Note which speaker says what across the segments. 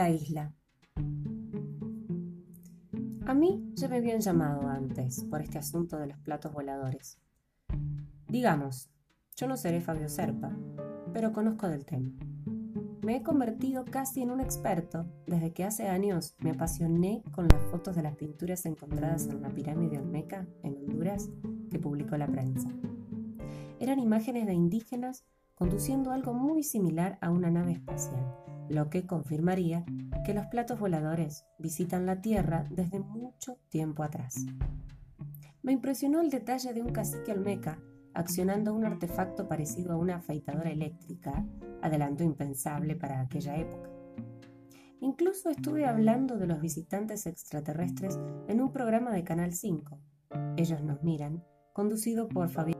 Speaker 1: La isla. A mí ya me habían llamado antes por este asunto de los platos voladores. Digamos, yo no seré Fabio Serpa, pero conozco del tema. Me he convertido casi en un experto desde que hace años me apasioné con las fotos de las pinturas encontradas en la pirámide Olmeca, en Honduras, que publicó la prensa. Eran imágenes de indígenas conduciendo algo muy similar a una nave espacial, lo que confirmaría que los platos voladores visitan la Tierra desde mucho tiempo atrás. Me impresionó el detalle de un cacique olmeca accionando un artefacto parecido a una afeitadora eléctrica, adelanto impensable para aquella época. Incluso estuve hablando de los visitantes extraterrestres en un programa de Canal 5. Ellos nos miran, conducido por Fabián.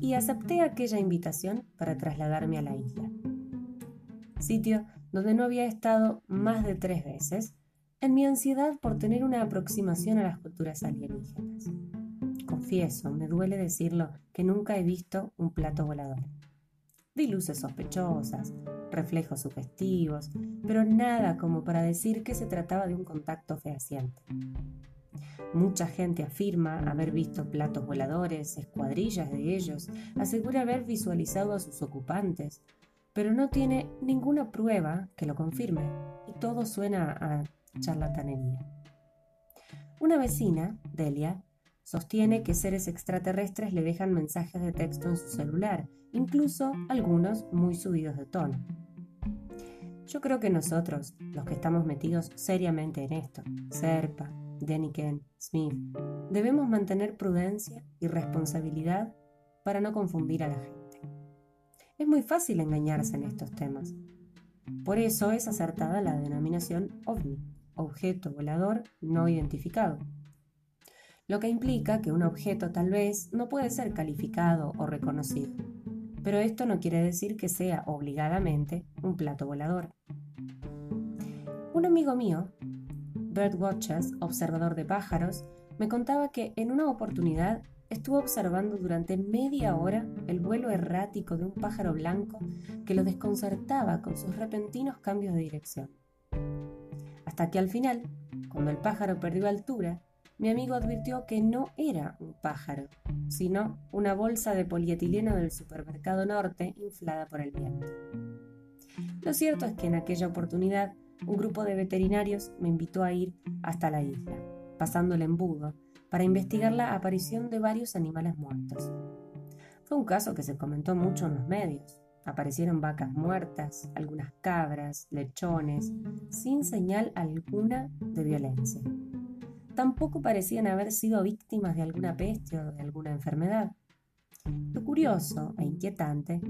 Speaker 1: Y acepté aquella invitación para trasladarme a la isla. Sitio donde no había estado más de tres veces, en mi ansiedad por tener una aproximación a las culturas alienígenas confieso, me duele decirlo, que nunca he visto un plato volador. Vi luces sospechosas, reflejos sugestivos, pero nada como para decir que se trataba de un contacto fehaciente. Mucha gente afirma haber visto platos voladores, escuadrillas de ellos, asegura haber visualizado a sus ocupantes, pero no tiene ninguna prueba que lo confirme y todo suena a charlatanería. Una vecina, Delia, Sostiene que seres extraterrestres le dejan mensajes de texto en su celular, incluso algunos muy subidos de tono. Yo creo que nosotros, los que estamos metidos seriamente en esto, Serpa, Deniken, Smith, debemos mantener prudencia y responsabilidad para no confundir a la gente. Es muy fácil engañarse en estos temas. Por eso es acertada la denominación OVNI, objeto volador no identificado lo que implica que un objeto tal vez no puede ser calificado o reconocido. Pero esto no quiere decir que sea obligadamente un plato volador. Un amigo mío, Watchers, observador de pájaros, me contaba que en una oportunidad estuvo observando durante media hora el vuelo errático de un pájaro blanco que lo desconcertaba con sus repentinos cambios de dirección. Hasta que al final, cuando el pájaro perdió altura, mi amigo advirtió que no era un pájaro, sino una bolsa de polietileno del supermercado norte inflada por el viento. Lo cierto es que en aquella oportunidad un grupo de veterinarios me invitó a ir hasta la isla, pasando el embudo, para investigar la aparición de varios animales muertos. Fue un caso que se comentó mucho en los medios. Aparecieron vacas muertas, algunas cabras, lechones, sin señal alguna de violencia tampoco parecían haber sido víctimas de alguna peste o de alguna enfermedad. Lo curioso e inquietante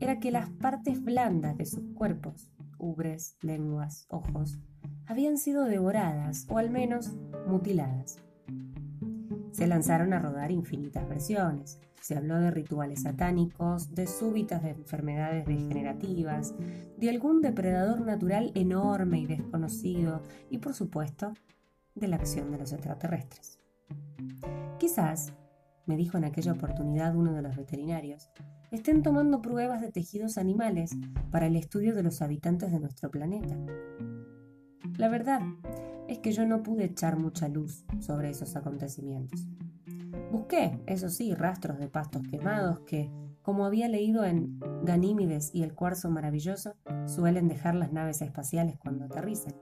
Speaker 1: era que las partes blandas de sus cuerpos, ubres, lenguas, ojos, habían sido devoradas o al menos mutiladas. Se lanzaron a rodar infinitas versiones. Se habló de rituales satánicos, de súbitas de enfermedades degenerativas, de algún depredador natural enorme y desconocido y, por supuesto, de la acción de los extraterrestres. Quizás, me dijo en aquella oportunidad uno de los veterinarios, estén tomando pruebas de tejidos animales para el estudio de los habitantes de nuestro planeta. La verdad es que yo no pude echar mucha luz sobre esos acontecimientos. Busqué, eso sí, rastros de pastos quemados que, como había leído en Ganímides y el cuarzo maravilloso, suelen dejar las naves espaciales cuando aterrizan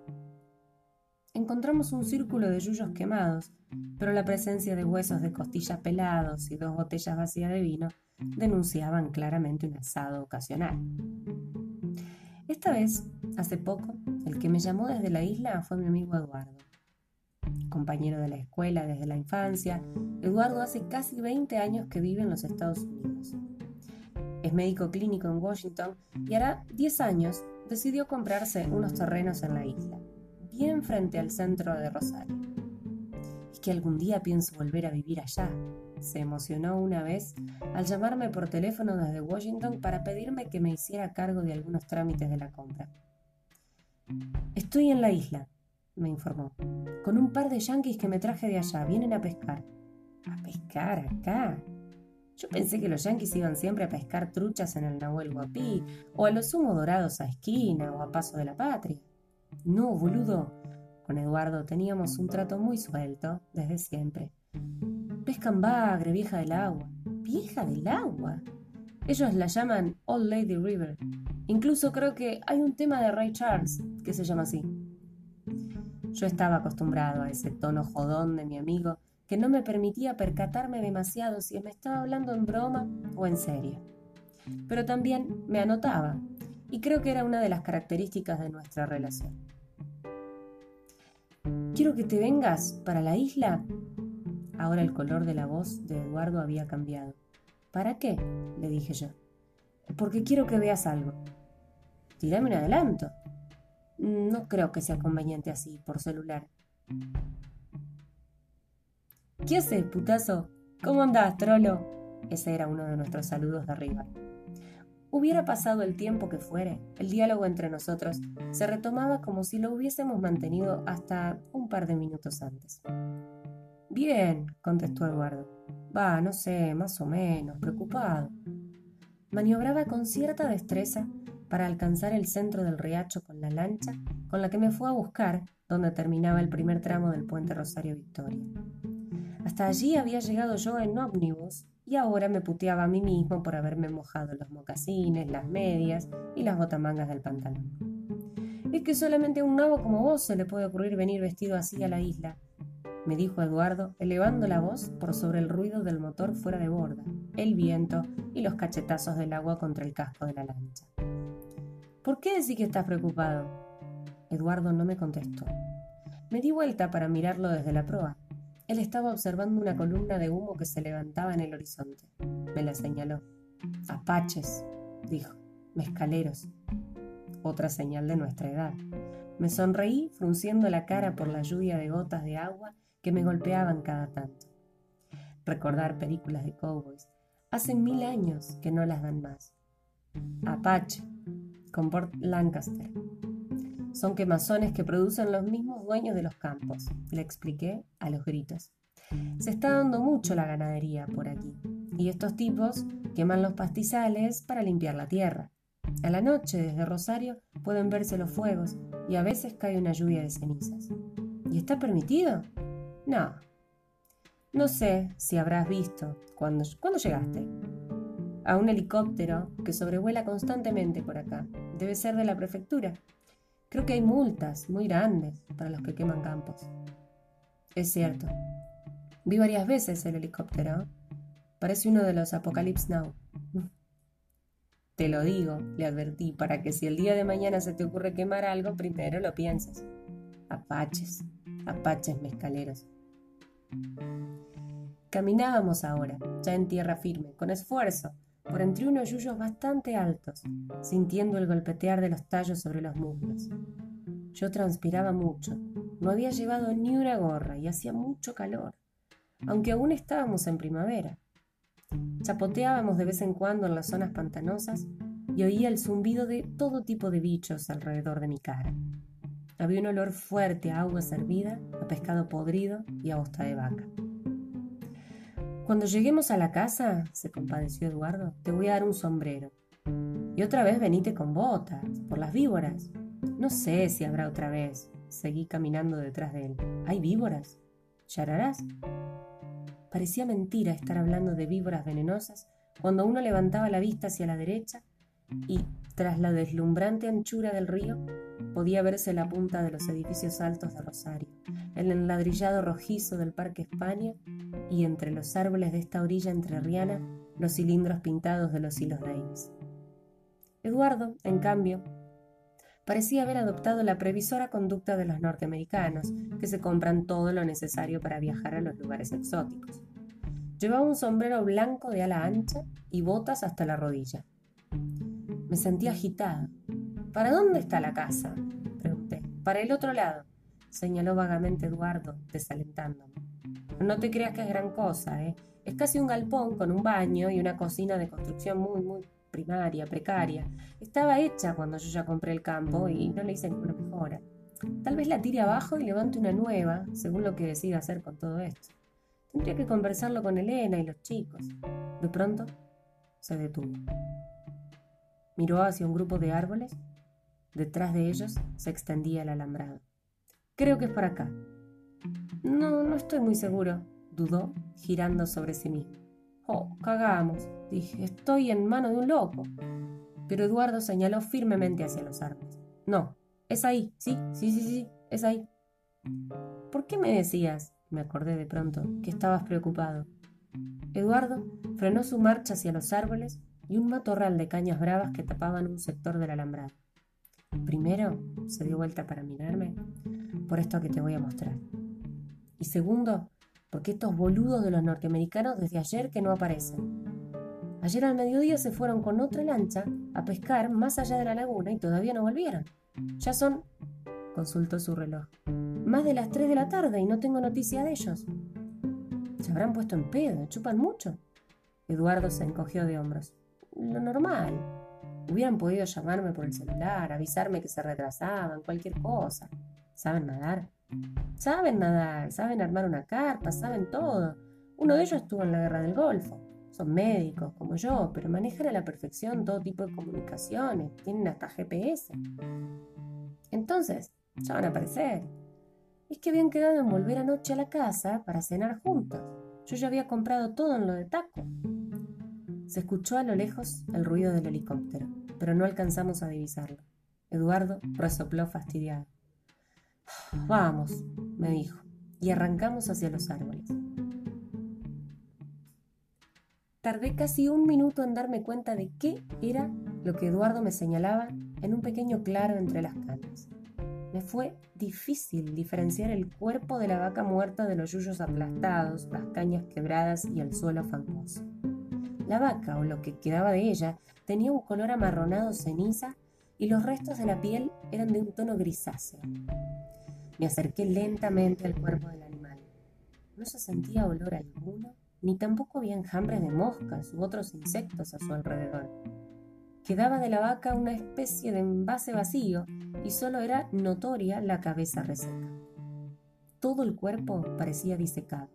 Speaker 1: encontramos un círculo de yuyos quemados, pero la presencia de huesos de costillas pelados y dos botellas vacías de vino denunciaban claramente un asado ocasional. Esta vez, hace poco, el que me llamó desde la isla fue mi amigo Eduardo. Compañero de la escuela desde la infancia, Eduardo hace casi 20 años que vive en los Estados Unidos. Es médico clínico en Washington y hará 10 años decidió comprarse unos terrenos en la isla bien frente al centro de Rosario. Es que algún día pienso volver a vivir allá. Se emocionó una vez al llamarme por teléfono desde Washington para pedirme que me hiciera cargo de algunos trámites de la compra. Estoy en la isla, me informó, con un par de yanquis que me traje de allá. Vienen a pescar. ¿A pescar acá? Yo pensé que los yanquis iban siempre a pescar truchas en el Nahuel Guapí, o a los humos dorados a esquina, o a paso de la patria. No, boludo. Con Eduardo teníamos un trato muy suelto, desde siempre. Pescan bagre, vieja del agua. ¿Vieja del agua? Ellos la llaman Old Lady River. Incluso creo que hay un tema de Ray Charles que se llama así. Yo estaba acostumbrado a ese tono jodón de mi amigo que no me permitía percatarme demasiado si me estaba hablando en broma o en serio. Pero también me anotaba, y creo que era una de las características de nuestra relación. Quiero que te vengas para la isla. Ahora el color de la voz de Eduardo había cambiado. ¿Para qué? le dije yo. Porque quiero que veas algo. Tirame un adelanto. No creo que sea conveniente así, por celular. ¿Qué haces, putazo? ¿Cómo andás, trolo? Ese era uno de nuestros saludos de arriba. Hubiera pasado el tiempo que fuere, el diálogo entre nosotros se retomaba como si lo hubiésemos mantenido hasta un par de minutos antes. Bien, contestó Eduardo. Va, no sé, más o menos, preocupado. Maniobraba con cierta destreza para alcanzar el centro del riacho con la lancha con la que me fue a buscar donde terminaba el primer tramo del puente Rosario Victoria. Hasta allí había llegado yo en ómnibus y ahora me puteaba a mí mismo por haberme mojado los mocasines, las medias y las botamangas del pantalón. Es que solamente a un nabo como vos se le puede ocurrir venir vestido así a la isla, me dijo Eduardo, elevando la voz por sobre el ruido del motor fuera de borda, el viento y los cachetazos del agua contra el casco de la lancha. ¿Por qué decís que estás preocupado? Eduardo no me contestó. Me di vuelta para mirarlo desde la proa. Él estaba observando una columna de humo que se levantaba en el horizonte. Me la señaló. Apaches, dijo. Mezcaleros. Otra señal de nuestra edad. Me sonreí frunciendo la cara por la lluvia de gotas de agua que me golpeaban cada tanto. Recordar películas de cowboys. Hace mil años que no las dan más. Apache, con Port Lancaster. Son quemazones que producen los mismos dueños de los campos, le expliqué a los gritos. Se está dando mucho la ganadería por aquí, y estos tipos queman los pastizales para limpiar la tierra. A la noche, desde Rosario, pueden verse los fuegos y a veces cae una lluvia de cenizas. ¿Y está permitido? No. No sé si habrás visto. cuando ¿Cuándo llegaste? a un helicóptero que sobrevuela constantemente por acá. Debe ser de la prefectura. Creo que hay multas muy grandes para los que queman campos. Es cierto. Vi varias veces el helicóptero. Parece uno de los Apocalypse Now. Te lo digo, le advertí, para que si el día de mañana se te ocurre quemar algo, primero lo pienses. Apaches, apaches mezcaleros. Caminábamos ahora, ya en tierra firme, con esfuerzo, por entre unos yuyos bastante altos, sintiendo el golpetear de los tallos sobre los muslos. Yo transpiraba mucho, no había llevado ni una gorra y hacía mucho calor, aunque aún estábamos en primavera. Chapoteábamos de vez en cuando en las zonas pantanosas y oía el zumbido de todo tipo de bichos alrededor de mi cara. Había un olor fuerte a agua servida, a pescado podrido y a bosta de vaca. Cuando lleguemos a la casa, se compadeció Eduardo, te voy a dar un sombrero. Y otra vez venite con botas, por las víboras. No sé si habrá otra vez. Seguí caminando detrás de él. ¿Hay víboras? ¿Yararás? Parecía mentira estar hablando de víboras venenosas cuando uno levantaba la vista hacia la derecha y, tras la deslumbrante anchura del río, podía verse la punta de los edificios altos de Rosario, el enladrillado rojizo del Parque España y entre los árboles de esta orilla entrerriana los cilindros pintados de los hilos Davis. Eduardo, en cambio, parecía haber adoptado la previsora conducta de los norteamericanos, que se compran todo lo necesario para viajar a los lugares exóticos. Llevaba un sombrero blanco de ala ancha y botas hasta la rodilla. Me sentí agitada. ¿Para dónde está la casa? Pregunté. Para el otro lado, señaló vagamente Eduardo, desalentándome. No te creas que es gran cosa, ¿eh? Es casi un galpón con un baño y una cocina de construcción muy, muy primaria, precaria. Estaba hecha cuando yo ya compré el campo y no le hice ninguna mejora. Tal vez la tire abajo y levante una nueva, según lo que decida hacer con todo esto. Tendría que conversarlo con Elena y los chicos. De pronto, se detuvo. Miró hacia un grupo de árboles. Detrás de ellos se extendía el alambrado. Creo que es por acá. No, no estoy muy seguro, dudó, girando sobre sí mismo. Oh, cagamos, dije, estoy en mano de un loco. Pero Eduardo señaló firmemente hacia los árboles. No, es ahí, sí, sí, sí, sí, es ahí. ¿Por qué me decías, me acordé de pronto, que estabas preocupado? Eduardo frenó su marcha hacia los árboles y un matorral de cañas bravas que tapaban un sector del alambrado. Primero, se dio vuelta para mirarme, por esto que te voy a mostrar. Y segundo, porque estos boludos de los norteamericanos desde ayer que no aparecen. Ayer al mediodía se fueron con otra lancha a pescar más allá de la laguna y todavía no volvieron. Ya son, consultó su reloj, más de las 3 de la tarde y no tengo noticia de ellos. Se habrán puesto en pedo, chupan mucho. Eduardo se encogió de hombros. Lo normal. Hubieran podido llamarme por el celular, avisarme que se retrasaban, cualquier cosa. ¿Saben nadar? Saben nadar, saben armar una carpa, saben todo. Uno de ellos estuvo en la guerra del Golfo. Son médicos como yo, pero manejan a la perfección todo tipo de comunicaciones, tienen hasta GPS. Entonces, ya van a aparecer es que habían quedado en volver anoche a la casa para cenar juntos. Yo ya había comprado todo en lo de taco. Se escuchó a lo lejos el ruido del helicóptero, pero no alcanzamos a divisarlo. Eduardo resopló fastidiado. Vamos, me dijo, y arrancamos hacia los árboles. Tardé casi un minuto en darme cuenta de qué era lo que Eduardo me señalaba en un pequeño claro entre las canas. Me fue difícil diferenciar el cuerpo de la vaca muerta de los yuyos aplastados, las cañas quebradas y el suelo fangoso. La vaca, o lo que quedaba de ella, tenía un color amarronado ceniza y los restos de la piel eran de un tono grisáceo. Me acerqué lentamente al cuerpo del animal. No se sentía olor alguno, ni tampoco había enjambres de moscas u otros insectos a su alrededor. Quedaba de la vaca una especie de envase vacío y solo era notoria la cabeza reseca. Todo el cuerpo parecía disecado.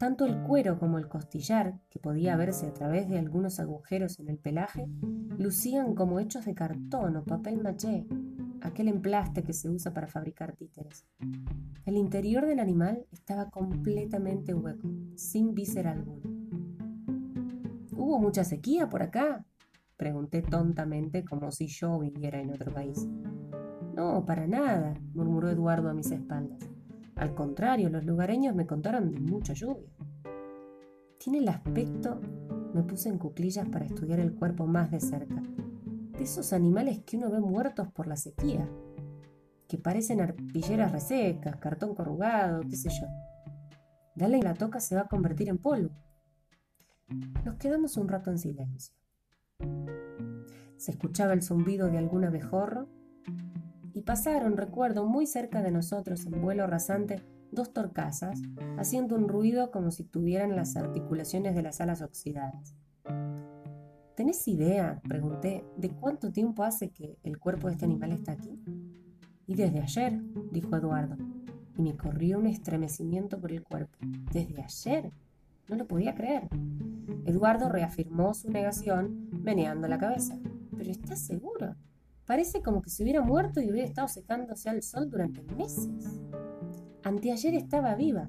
Speaker 1: Tanto el cuero como el costillar, que podía verse a través de algunos agujeros en el pelaje, lucían como hechos de cartón o papel maché, aquel emplaste que se usa para fabricar títeres. El interior del animal estaba completamente hueco, sin víscera alguna. ¿Hubo mucha sequía por acá? Pregunté tontamente como si yo viviera en otro país. No, para nada, murmuró Eduardo a mis espaldas. Al contrario, los lugareños me contaron de mucha lluvia. Tiene el aspecto, me puse en cuclillas para estudiar el cuerpo más de cerca, de esos animales que uno ve muertos por la sequía, que parecen arpilleras resecas, cartón corrugado, qué sé yo. Dale la toca se va a convertir en polvo. Nos quedamos un rato en silencio. Se escuchaba el zumbido de algún abejorro y pasaron, recuerdo, muy cerca de nosotros en vuelo rasante dos torcasas, haciendo un ruido como si tuvieran las articulaciones de las alas oxidadas. ¿Tenés idea, pregunté, de cuánto tiempo hace que el cuerpo de este animal está aquí? Y desde ayer, dijo Eduardo, y me corrió un estremecimiento por el cuerpo. ¿Desde ayer? No lo podía creer. Eduardo reafirmó su negación, meneando la cabeza. ¿Pero estás seguro? Parece como que se hubiera muerto y hubiera estado secándose al sol durante meses. Anteayer estaba viva,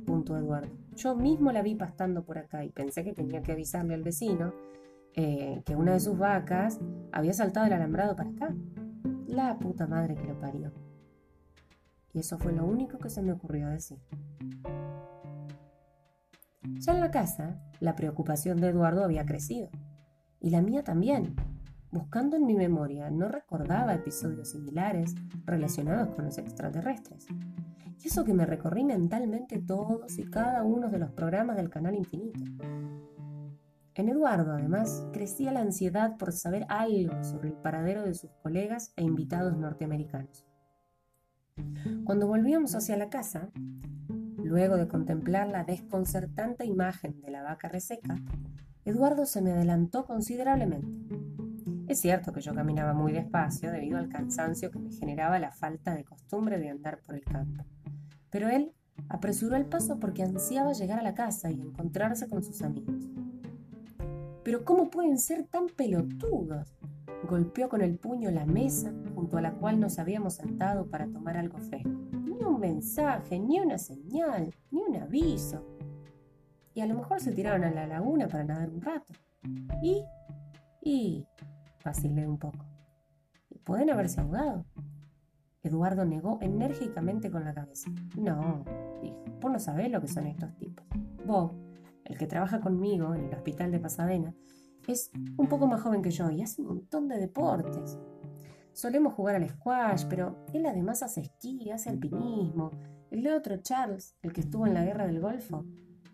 Speaker 1: apuntó Eduardo. Yo mismo la vi pastando por acá y pensé que tenía que avisarle al vecino eh, que una de sus vacas había saltado el alambrado para acá. La puta madre que lo parió. Y eso fue lo único que se me ocurrió decir. Ya en la casa, la preocupación de Eduardo había crecido. Y la mía también. Buscando en mi memoria, no recordaba episodios similares relacionados con los extraterrestres. Y eso que me recorrí mentalmente todos y cada uno de los programas del canal Infinito. En Eduardo, además, crecía la ansiedad por saber algo sobre el paradero de sus colegas e invitados norteamericanos. Cuando volvíamos hacia la casa, Luego de contemplar la desconcertante imagen de la vaca reseca, Eduardo se me adelantó considerablemente. Es cierto que yo caminaba muy despacio debido al cansancio que me generaba la falta de costumbre de andar por el campo. Pero él apresuró el paso porque ansiaba llegar a la casa y encontrarse con sus amigos. Pero ¿cómo pueden ser tan pelotudos? Golpeó con el puño la mesa junto a la cual nos habíamos sentado para tomar algo fresco. Ni un mensaje, ni una señal, ni un aviso. Y a lo mejor se tiraron a la laguna para nadar un rato. Y... y... vacilé un poco. ¿Pueden haberse ahogado? Eduardo negó enérgicamente con la cabeza. No, dijo, vos no sabés lo que son estos tipos. Bob, el que trabaja conmigo en el hospital de Pasadena, es un poco más joven que yo y hace un montón de deportes. Solemos jugar al squash, pero él además hace esquí, hace alpinismo. El otro, Charles, el que estuvo en la guerra del Golfo,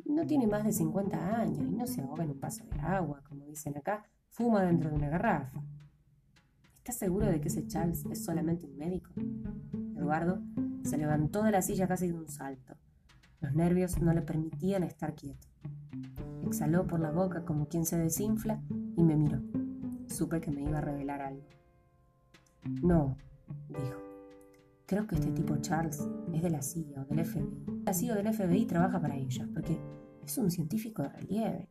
Speaker 1: no tiene más de 50 años y no se ahoga en un paso de agua, como dicen acá, fuma dentro de una garrafa. ¿Estás seguro de que ese Charles es solamente un médico? Eduardo se levantó de la silla casi de un salto. Los nervios no le permitían estar quieto. Exhaló por la boca como quien se desinfla y me miró. Supe que me iba a revelar algo. No, dijo. Creo que este tipo Charles es de la CIA o del FBI. La CIA del FBI trabaja para ellos porque es un científico de relieve.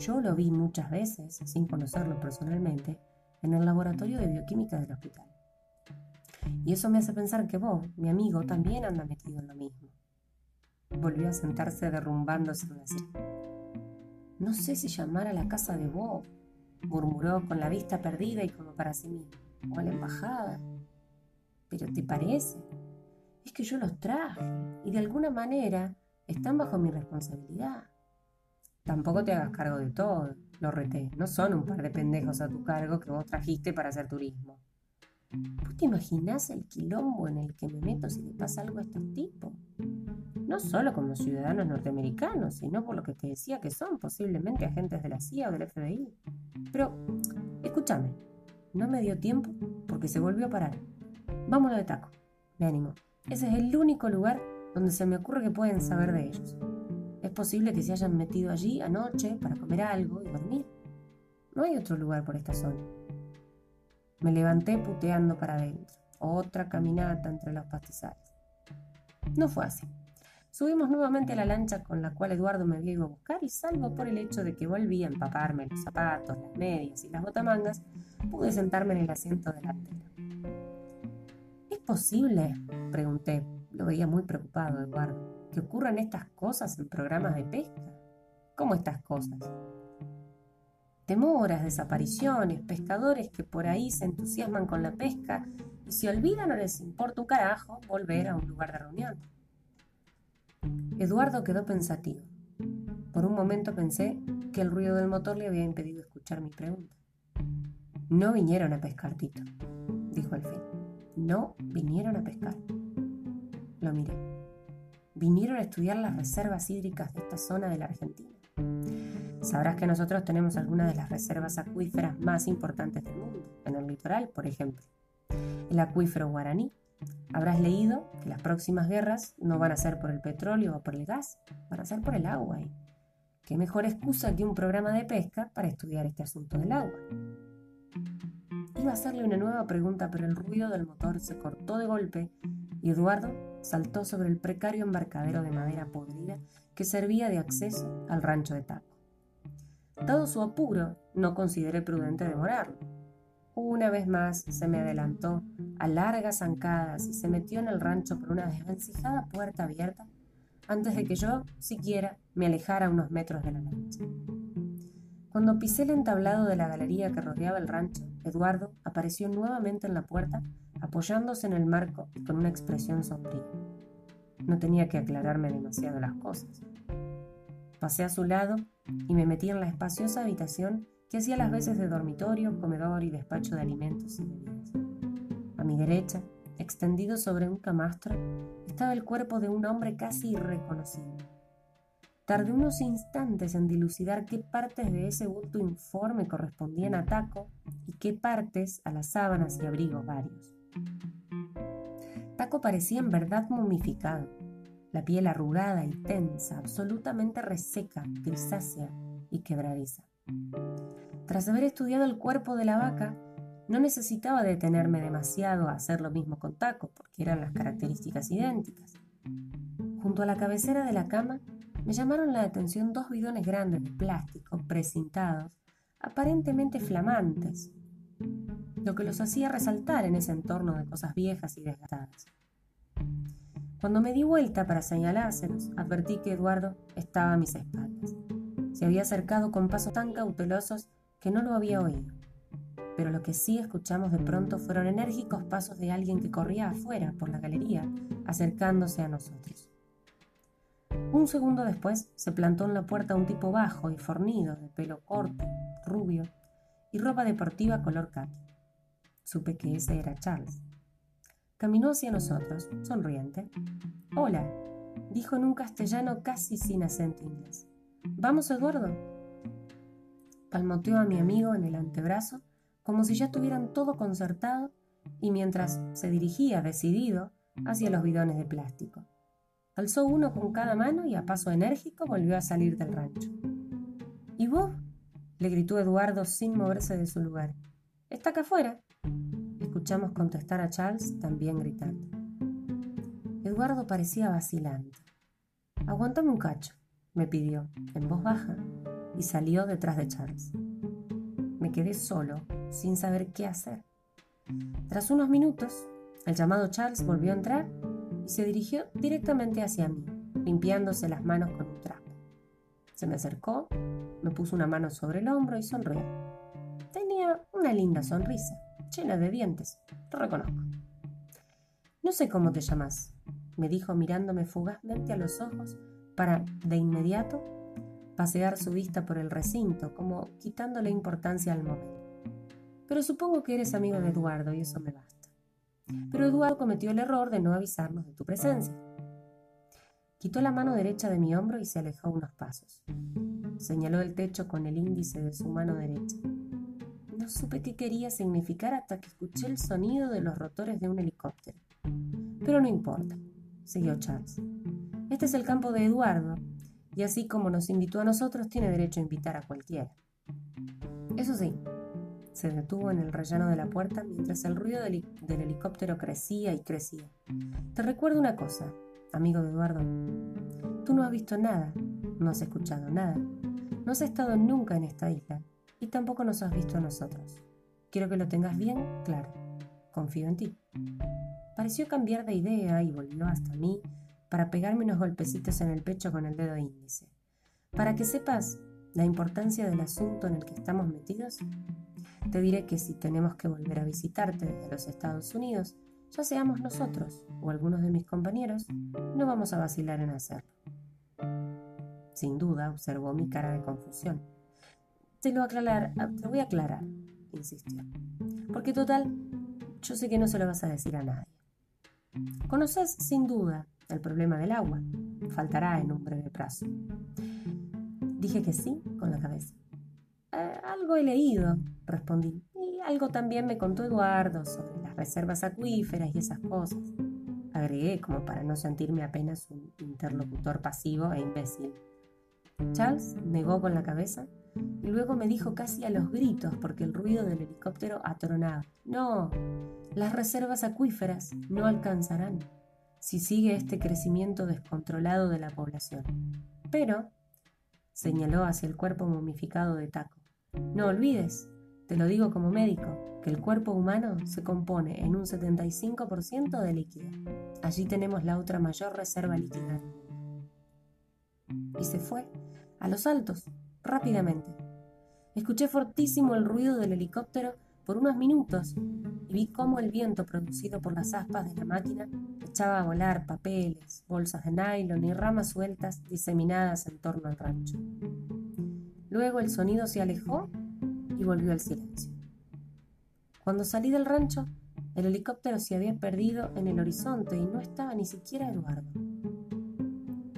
Speaker 1: Yo lo vi muchas veces, sin conocerlo personalmente, en el laboratorio de bioquímica del hospital. Y eso me hace pensar que vos, mi amigo, también anda metido en lo mismo. Volvió a sentarse derrumbándose en la silla. No sé si llamar a la casa de Bob, murmuró con la vista perdida y como para sí mismo, o a la embajada. Pero ¿te parece? Es que yo los traje y de alguna manera están bajo mi responsabilidad. Tampoco te hagas cargo de todo, lo reté. No son un par de pendejos a tu cargo que vos trajiste para hacer turismo. ¿Vos te imaginás el quilombo en el que me meto si le pasa algo a estos tipos? No solo como ciudadanos norteamericanos, sino por lo que te decía que son posiblemente agentes de la CIA o del FBI. Pero, escúchame, no me dio tiempo porque se volvió a parar. Vámonos de taco. Me animó. Ese es el único lugar donde se me ocurre que pueden saber de ellos. Es posible que se hayan metido allí anoche para comer algo y dormir. No hay otro lugar por esta zona. Me levanté puteando para adentro. Otra caminata entre los pastizales. No fue así. Subimos nuevamente a la lancha con la cual Eduardo me había ido a buscar y salvo por el hecho de que volví a empaparme los zapatos, las medias y las botamangas, pude sentarme en el asiento delantero. ¿Es posible? pregunté. Lo veía muy preocupado Eduardo que ocurran estas cosas en programas de pesca. ¿Cómo estas cosas? Demoras, desapariciones, pescadores que por ahí se entusiasman con la pesca y se olvidan o les importa un carajo volver a un lugar de reunión. Eduardo quedó pensativo. Por un momento pensé que el ruido del motor le había impedido escuchar mi pregunta. No vinieron a pescar, Tito, dijo al fin. No vinieron a pescar. Lo miré vinieron a estudiar las reservas hídricas de esta zona de la Argentina. Sabrás que nosotros tenemos algunas de las reservas acuíferas más importantes del mundo, en el litoral, por ejemplo. El acuífero guaraní. Habrás leído que las próximas guerras no van a ser por el petróleo o por el gas, van a ser por el agua. ¿Qué mejor excusa que un programa de pesca para estudiar este asunto del agua? Iba a hacerle una nueva pregunta, pero el ruido del motor se cortó de golpe y Eduardo saltó sobre el precario embarcadero de madera podrida que servía de acceso al rancho de Taco. Dado su apuro, no consideré prudente demorarlo. Una vez más se me adelantó a largas zancadas y se metió en el rancho por una desvencijada puerta abierta antes de que yo siquiera me alejara unos metros de la lancha. Cuando pisé el entablado de la galería que rodeaba el rancho, Eduardo apareció nuevamente en la puerta apoyándose en el marco y con una expresión sombría. No tenía que aclararme demasiado las cosas. Pasé a su lado y me metí en la espaciosa habitación que hacía las veces de dormitorio, comedor y despacho de alimentos y bebidas. A mi derecha, extendido sobre un camastro, estaba el cuerpo de un hombre casi irreconocible. Tardé unos instantes en dilucidar qué partes de ese bulto informe correspondían a Taco y qué partes a las sábanas y abrigos varios. Taco parecía en verdad momificado, la piel arrugada y tensa, absolutamente reseca, grisácea y quebradiza. Tras haber estudiado el cuerpo de la vaca, no necesitaba detenerme demasiado a hacer lo mismo con Taco, porque eran las características idénticas. Junto a la cabecera de la cama me llamaron la atención dos bidones grandes de plástico precintados aparentemente flamantes, lo que los hacía resaltar en ese entorno de cosas viejas y desgastadas. Cuando me di vuelta para señalárselos, advertí que Eduardo estaba a mis espaldas. Se había acercado con pasos tan cautelosos que no lo había oído. Pero lo que sí escuchamos de pronto fueron enérgicos pasos de alguien que corría afuera por la galería, acercándose a nosotros. Un segundo después se plantó en la puerta un tipo bajo y fornido, de pelo corto, rubio y ropa deportiva color khaki. Supe que ese era Charles. Caminó hacia nosotros, sonriente. Hola, dijo en un castellano casi sin acento inglés. ¿Vamos, Eduardo? Palmoteó a mi amigo en el antebrazo como si ya tuvieran todo concertado y mientras se dirigía decidido hacia los bidones de plástico. Alzó uno con cada mano y a paso enérgico volvió a salir del rancho. ¿Y vos? Le gritó Eduardo sin moverse de su lugar. Está acá afuera. Escuchamos contestar a Charles también gritando. Eduardo parecía vacilante. Aguántame un cacho, me pidió, en voz baja, y salió detrás de Charles. Me quedé solo, sin saber qué hacer. Tras unos minutos, el llamado Charles volvió a entrar y se dirigió directamente hacia mí, limpiándose las manos con. Se me acercó, me puso una mano sobre el hombro y sonrió. Tenía una linda sonrisa, llena de dientes, lo reconozco. No sé cómo te llamas, me dijo mirándome fugazmente a los ojos para, de inmediato, pasear su vista por el recinto, como quitándole importancia al momento. Pero supongo que eres amigo de Eduardo y eso me basta. Pero Eduardo cometió el error de no avisarnos de tu presencia. Quitó la mano derecha de mi hombro y se alejó unos pasos. Señaló el techo con el índice de su mano derecha. No supe qué quería significar hasta que escuché el sonido de los rotores de un helicóptero. Pero no importa, siguió Charles. Este es el campo de Eduardo, y así como nos invitó a nosotros, tiene derecho a invitar a cualquiera. Eso sí, se detuvo en el rellano de la puerta mientras el ruido del, helicóptero crecía y crecía. Te recuerdo una cosa, amigo Eduardo. Tú no has visto nada, no has escuchado nada, no has estado nunca en esta isla y tampoco nos has visto a nosotros. Quiero que lo tengas bien claro. Confío en ti. Pareció cambiar de idea y volvió hasta mí para pegarme unos golpecitos en el pecho con el dedo índice. Para que sepas la importancia del asunto en el que estamos metidos, te diré que si tenemos que volver a visitarte desde los Estados Unidos, ya seamos nosotros o algunos de mis compañeros, no vamos a vacilar en hacerlo. Sin duda, observó mi cara de confusión. Te lo, aclarar, ah, voy a aclarar, insistió. Porque total, yo sé que no se lo vas a decir a nadie. Conoces sin duda el problema del agua. Faltará en un breve plazo. Dije que sí con la cabeza. Eh, algo he leído, respondí. Y algo también me contó Eduardo sobre reservas acuíferas y esas cosas. Agregué como para no sentirme apenas un interlocutor pasivo e imbécil. Charles negó con la cabeza y luego me dijo casi a los gritos porque el ruido del helicóptero atronaba. No, las reservas acuíferas no alcanzarán si sigue este crecimiento descontrolado de la población. Pero, señaló hacia el cuerpo momificado de Taco, no olvides, te lo digo como médico, que el cuerpo humano se compone en un 75% de líquido. Allí tenemos la otra mayor reserva líquida. Y se fue, a los altos, rápidamente. Escuché fortísimo el ruido del helicóptero por unos minutos y vi cómo el viento producido por las aspas de la máquina echaba a volar papeles, bolsas de nylon y ramas sueltas diseminadas en torno al rancho. Luego el sonido se alejó y volvió al silencio. Cuando salí del rancho, el helicóptero se había perdido en el horizonte y no estaba ni siquiera Eduardo.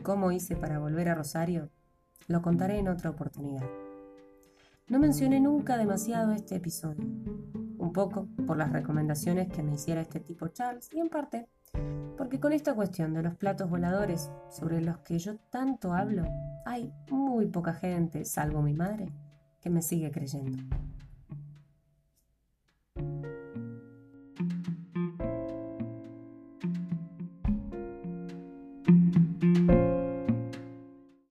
Speaker 1: ¿Cómo hice para volver a Rosario? Lo contaré en otra oportunidad. No mencioné nunca demasiado este episodio, un poco por las recomendaciones que me hiciera este tipo Charles y en parte porque con esta cuestión de los platos voladores sobre los que yo tanto hablo, hay muy poca gente, salvo mi madre, que me sigue creyendo.